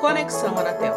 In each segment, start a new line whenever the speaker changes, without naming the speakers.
Conexão Anatel.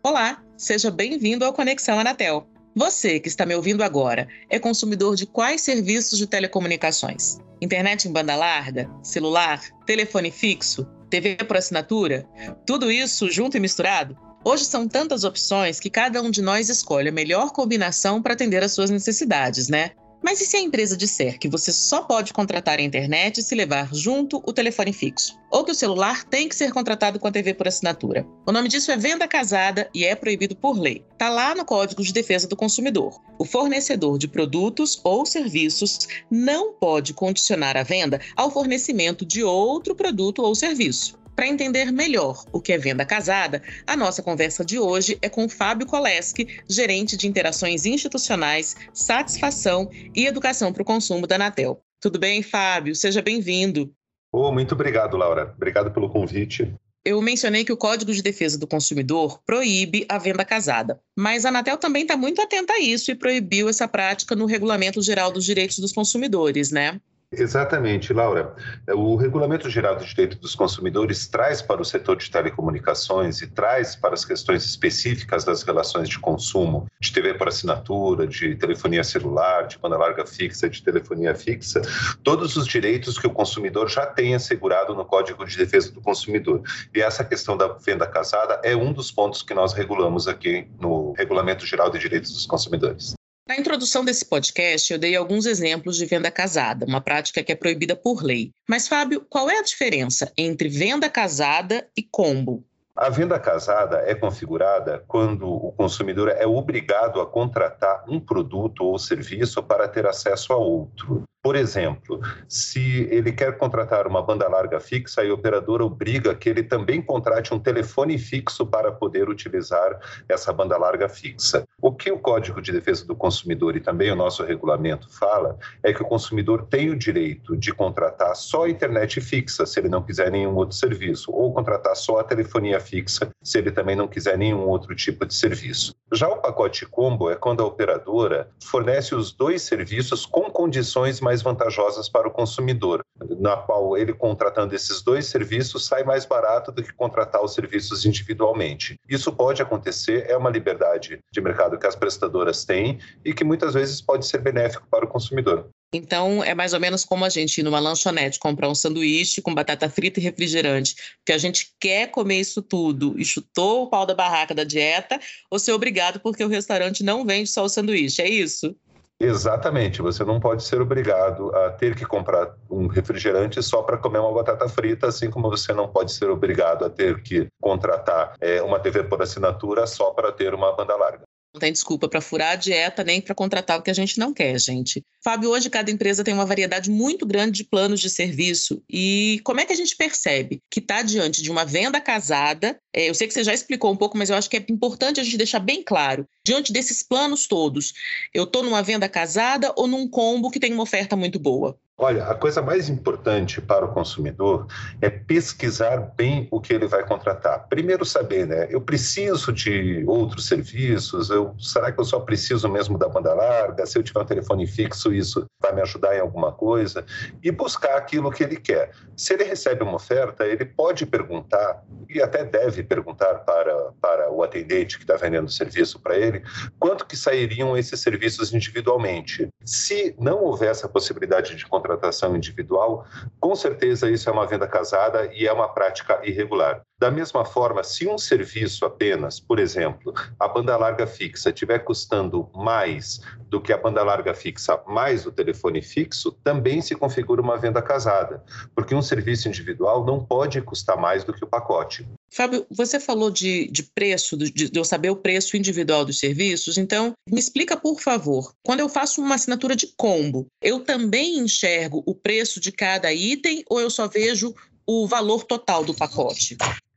Olá, seja bem-vindo ao Conexão Anatel. Você que está me ouvindo agora é consumidor de quais serviços de telecomunicações? Internet em banda larga, celular, telefone fixo, TV por assinatura? Tudo isso junto e misturado? Hoje são tantas opções que cada um de nós escolhe a melhor combinação para atender às suas necessidades, né? Mas e se a empresa disser que você só pode contratar a internet se levar junto o telefone fixo? Ou que o celular tem que ser contratado com a TV por assinatura? O nome disso é venda casada e é proibido por lei. Está lá no Código de Defesa do Consumidor. O fornecedor de produtos ou serviços não pode condicionar a venda ao fornecimento de outro produto ou serviço. Para entender melhor o que é venda casada, a nossa conversa de hoje é com Fábio Koleski, gerente de interações institucionais, satisfação e educação para o consumo da Anatel. Tudo bem, Fábio? Seja bem-vindo.
Oh, muito obrigado, Laura. Obrigado pelo convite.
Eu mencionei que o Código de Defesa do Consumidor proíbe a venda casada, mas a Anatel também está muito atenta a isso e proibiu essa prática no Regulamento Geral dos Direitos dos Consumidores, né?
Exatamente, Laura. O Regulamento Geral do Direito dos Consumidores traz para o setor de telecomunicações e traz para as questões específicas das relações de consumo, de TV por assinatura, de telefonia celular, de banda larga fixa, de telefonia fixa, todos os direitos que o consumidor já tem assegurado no Código de Defesa do Consumidor. E essa questão da venda casada é um dos pontos que nós regulamos aqui no Regulamento Geral de Direitos dos Consumidores.
Na introdução desse podcast, eu dei alguns exemplos de venda casada, uma prática que é proibida por lei. Mas, Fábio, qual é a diferença entre venda casada e combo?
A venda casada é configurada quando o consumidor é obrigado a contratar um produto ou serviço para ter acesso a outro. Por exemplo, se ele quer contratar uma banda larga fixa, a operadora obriga que ele também contrate um telefone fixo para poder utilizar essa banda larga fixa. O que o Código de Defesa do Consumidor e também o nosso regulamento fala é que o consumidor tem o direito de contratar só a internet fixa, se ele não quiser nenhum outro serviço, ou contratar só a telefonia fixa, se ele também não quiser nenhum outro tipo de serviço. Já o pacote combo é quando a operadora fornece os dois serviços com condições mais vantajosas para o consumidor, na qual ele contratando esses dois serviços sai mais barato do que contratar os serviços individualmente. Isso pode acontecer, é uma liberdade de mercado que as prestadoras têm e que muitas vezes pode ser benéfico para o consumidor.
Então, é mais ou menos como a gente ir numa lanchonete comprar um sanduíche com batata frita e refrigerante, porque a gente quer comer isso tudo e chutou o pau da barraca da dieta, ou ser obrigado porque o restaurante não vende só o sanduíche, é isso?
Exatamente, você não pode ser obrigado a ter que comprar um refrigerante só para comer uma batata frita, assim como você não pode ser obrigado a ter que contratar é, uma TV por assinatura só para ter uma banda larga.
Não tem desculpa para furar a dieta nem para contratar o que a gente não quer, gente. Fábio, hoje cada empresa tem uma variedade muito grande de planos de serviço. E como é que a gente percebe que está diante de uma venda casada? É, eu sei que você já explicou um pouco, mas eu acho que é importante a gente deixar bem claro. Diante desses planos todos, eu estou numa venda casada ou num combo que tem uma oferta muito boa?
Olha, a coisa mais importante para o consumidor é pesquisar bem o que ele vai contratar. Primeiro saber, né? Eu preciso de outros serviços? Eu, será que eu só preciso mesmo da banda larga? Se eu tiver um telefone fixo, isso vai me ajudar em alguma coisa? E buscar aquilo que ele quer. Se ele recebe uma oferta, ele pode perguntar e até deve perguntar para, para o atendente que está vendendo o serviço para ele quanto que sairiam esses serviços individualmente. Se não houver essa possibilidade de contratar contratação individual, com certeza isso é uma venda casada e é uma prática irregular. Da mesma forma, se um serviço apenas, por exemplo, a banda larga fixa estiver custando mais do que a banda larga fixa mais o telefone fixo, também se configura uma venda casada, porque um serviço individual não pode custar mais do que o pacote.
Fábio, você falou de, de preço, de, de eu saber o preço individual dos serviços, então me explica, por favor, quando eu faço uma assinatura de combo, eu também enxergo o preço de cada item ou eu só vejo o valor total do pacote?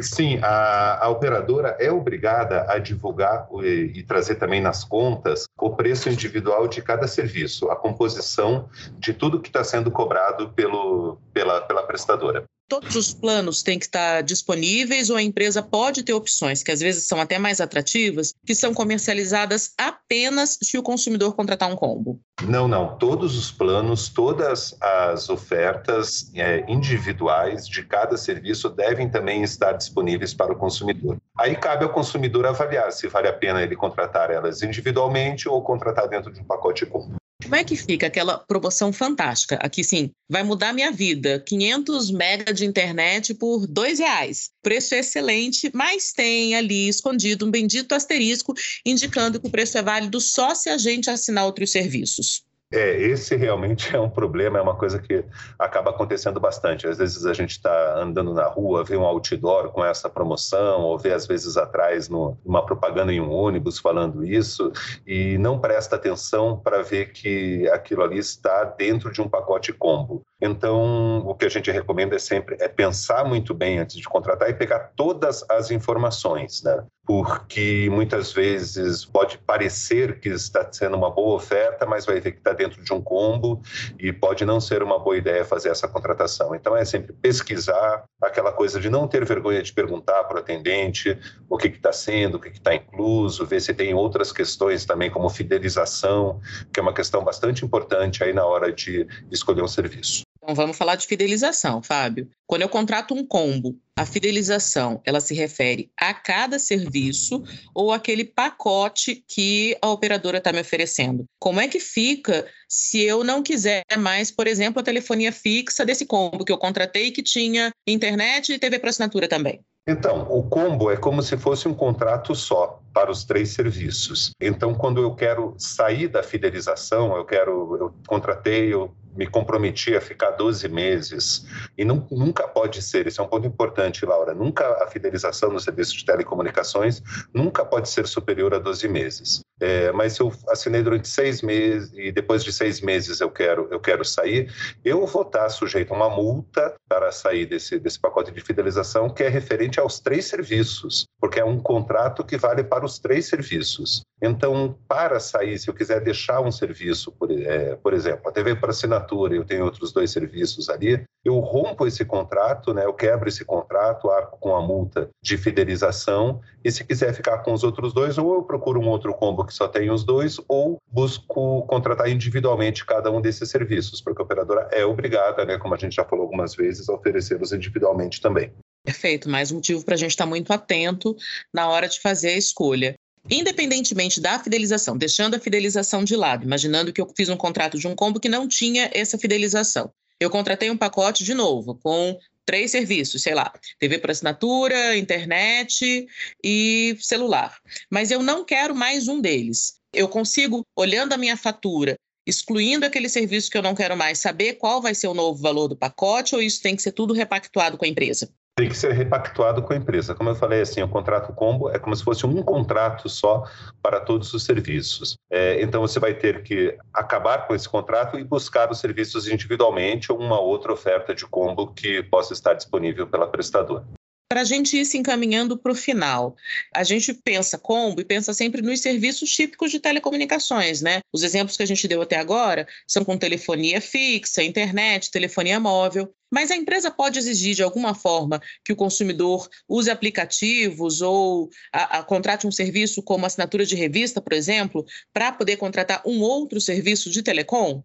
Sim, a, a, operadora é obrigada a divulgar e, e, trazer também nas contas o preço individual de cada serviço, a composição de tudo que está sendo cobrado pelo, pela, pela prestadora.
Todos os planos têm que estar disponíveis ou a empresa pode ter opções, que às vezes são até mais atrativas, que são comercializadas apenas se o consumidor contratar um combo?
Não, não. Todos os planos, todas as ofertas é, individuais de cada serviço devem também estar disponíveis para o consumidor. Aí cabe ao consumidor avaliar se vale a pena ele contratar elas individualmente ou contratar dentro de um pacote comum.
Como é que fica aquela promoção fantástica? Aqui sim, vai mudar minha vida. 500 mega de internet por dois reais. Preço excelente, mas tem ali escondido um bendito asterisco indicando que o preço é válido só se a gente assinar outros serviços.
É, esse realmente é um problema, é uma coisa que acaba acontecendo bastante. Às vezes a gente está andando na rua, vê um outdoor com essa promoção, ou vê às vezes atrás no, uma propaganda em um ônibus falando isso, e não presta atenção para ver que aquilo ali está dentro de um pacote combo. Então, o que a gente recomenda é sempre é pensar muito bem antes de contratar e pegar todas as informações, né? porque muitas vezes pode parecer que está sendo uma boa oferta, mas vai ver que está dentro de um combo e pode não ser uma boa ideia fazer essa contratação. Então é sempre pesquisar, aquela coisa de não ter vergonha de perguntar para o atendente o que está sendo, o que está incluso, ver se tem outras questões também como fidelização, que é uma questão bastante importante aí na hora de escolher um serviço.
Então vamos falar de fidelização, Fábio. Quando eu contrato um combo, a fidelização, ela se refere a cada serviço ou aquele pacote que a operadora está me oferecendo. Como é que fica se eu não quiser mais, por exemplo, a telefonia fixa desse combo que eu contratei que tinha internet e TV para assinatura também?
Então, o combo é como se fosse um contrato só para os três serviços. Então, quando eu quero sair da fidelização, eu quero, eu contratei, eu me comprometi a ficar 12 meses. E não, nunca pode ser, isso é um ponto importante, Laura, nunca a fidelização no serviço de telecomunicações nunca pode ser superior a 12 meses. É, mas eu assinei durante seis meses e depois de seis meses eu quero, eu quero sair, eu vou estar sujeito a uma multa para sair desse, desse pacote de fidelização que é referente aos três serviços, porque é um contrato que vale para os três serviços. Então, para sair, se eu quiser deixar um serviço, por, é, por exemplo, a TV para assinatura, eu tenho outros dois serviços ali, eu rompo esse contrato, né, eu quebro esse contrato, arco com a multa de fidelização, e se quiser ficar com os outros dois, ou eu procuro um outro combo que só tem os dois, ou busco contratar individualmente cada um desses serviços, porque a operadora é obrigada, né, como a gente já falou algumas vezes, a oferecê-los individualmente também.
Perfeito, mais um motivo para a gente estar muito atento na hora de fazer a escolha. Independentemente da fidelização, deixando a fidelização de lado, imaginando que eu fiz um contrato de um combo que não tinha essa fidelização. Eu contratei um pacote de novo, com três serviços, sei lá, TV por assinatura, internet e celular. Mas eu não quero mais um deles. Eu consigo, olhando a minha fatura, excluindo aquele serviço que eu não quero mais, saber qual vai ser o novo valor do pacote ou isso tem que ser tudo repactuado com a empresa?
Tem que ser repactuado com a empresa. Como eu falei, assim, o contrato combo é como se fosse um contrato só para todos os serviços. É, então, você vai ter que acabar com esse contrato e buscar os serviços individualmente ou uma outra oferta de combo que possa estar disponível pela prestadora
para a gente ir se encaminhando para o final. A gente pensa combo e pensa sempre nos serviços típicos de telecomunicações, né? Os exemplos que a gente deu até agora são com telefonia fixa, internet, telefonia móvel. Mas a empresa pode exigir de alguma forma que o consumidor use aplicativos ou a, a contrate um serviço como assinatura de revista, por exemplo, para poder contratar um outro serviço de telecom?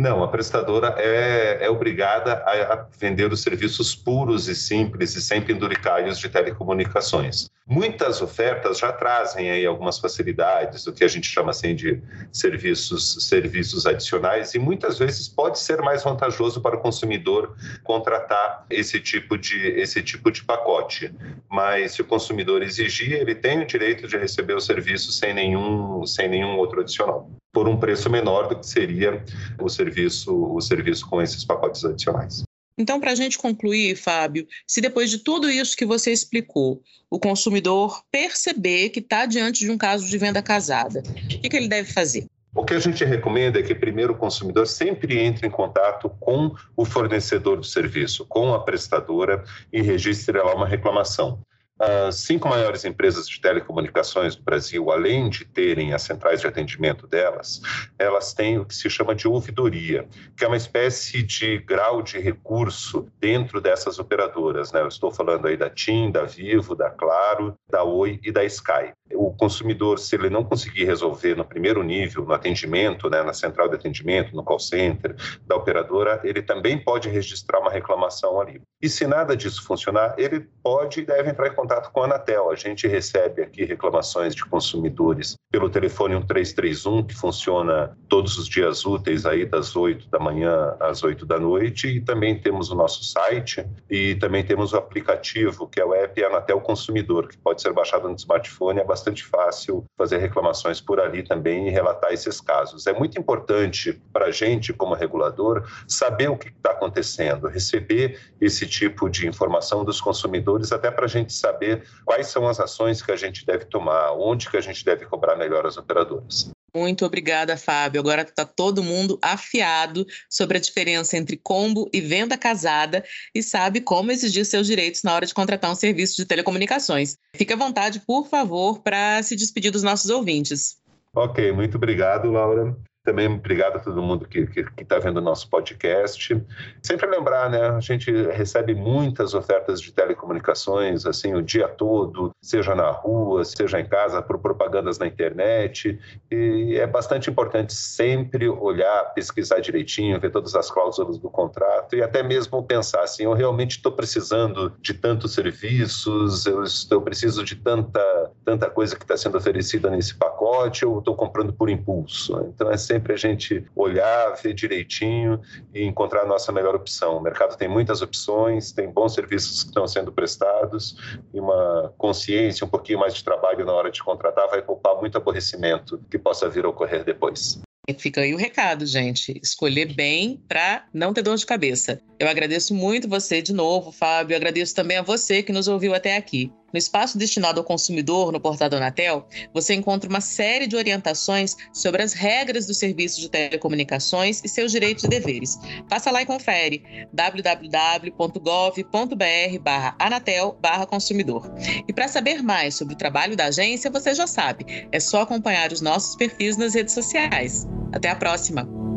Não, a prestadora é, é obrigada a, a, vender os serviços puros e simples e sem penduricalhos de telecomunicações. Muitas ofertas já trazem aí algumas facilidades, o que a gente chama assim de serviços, serviços adicionais, e muitas vezes pode ser mais vantajoso para o consumidor contratar esse tipo de, esse tipo de pacote. Mas se o consumidor exigir, ele tem o direito de receber o serviço sem nenhum, sem nenhum outro adicional, por um preço menor do que seria o serviço o serviço com esses pacotes adicionais.
Então, para a gente concluir, Fábio, se depois de tudo isso que você explicou, o consumidor perceber que está diante de um caso de venda casada, o que, que ele deve fazer?
O que a gente recomenda é que primeiro o consumidor sempre entre em contato com o fornecedor do serviço, com a prestadora e registre lá uma reclamação. As cinco maiores empresas de telecomunicações do Brasil, além de terem as centrais de atendimento delas, elas têm o que se chama de ouvidoria, que é uma espécie de grau de recurso dentro dessas operadoras. Né? Eu estou falando aí da TIM, da Vivo, da Claro, da Oi e da Sky. O consumidor, se ele não conseguir resolver no primeiro nível, no atendimento, né, na central de atendimento, no call center da operadora, ele também pode registrar uma reclamação ali. E se nada disso funcionar, ele pode e deve entrar em contato com a Anatel. A gente recebe aqui reclamações de consumidores pelo telefone 1331, que funciona todos os dias úteis aí das 8 da manhã às 8 da noite, e também temos o nosso site e também temos o aplicativo, que é o app Anatel Consumidor, que pode ser baixado no smartphone, é bastante fácil fazer reclamações por ali também e relatar esses casos. É muito importante para a gente, como regulador, saber o que está acontecendo, receber esse tipo de informação dos consumidores, até para a gente saber quais são as ações que a gente deve tomar, onde que a gente deve cobrar melhor as operadoras.
Muito obrigada, Fábio. Agora está todo mundo afiado sobre a diferença entre combo e venda casada e sabe como exigir seus direitos na hora de contratar um serviço de telecomunicações. Fique à vontade, por favor, para se despedir dos nossos ouvintes.
Ok, muito obrigado, Laura. Também obrigado a todo mundo que está vendo o nosso podcast. Sempre lembrar, né? A gente recebe muitas ofertas de telecomunicações, assim, o dia todo, seja na rua, seja em casa, por propagandas na internet. E é bastante importante sempre olhar, pesquisar direitinho, ver todas as cláusulas do contrato e até mesmo pensar assim: eu realmente estou precisando de tantos serviços, eu, estou, preciso de tanta, tanta coisa que está sendo oferecida nesse pacote, ou estou comprando por impulso. Então, é sempre a gente olhar, ver direitinho e encontrar a nossa melhor opção. O mercado tem muitas opções, tem bons serviços que estão sendo prestados e uma consciência, um pouquinho mais de trabalho na hora de contratar vai poupar muito aborrecimento que possa vir a ocorrer depois.
Fica aí o recado, gente. Escolher bem para não ter dor de cabeça. Eu agradeço muito você de novo, Fábio. Agradeço também a você que nos ouviu até aqui. No espaço destinado ao consumidor, no portal da Anatel, você encontra uma série de orientações sobre as regras do serviço de telecomunicações e seus direitos e deveres. Passa lá e confere www.gov.br/anatel/consumidor. E para saber mais sobre o trabalho da agência, você já sabe, é só acompanhar os nossos perfis nas redes sociais. Até a próxima!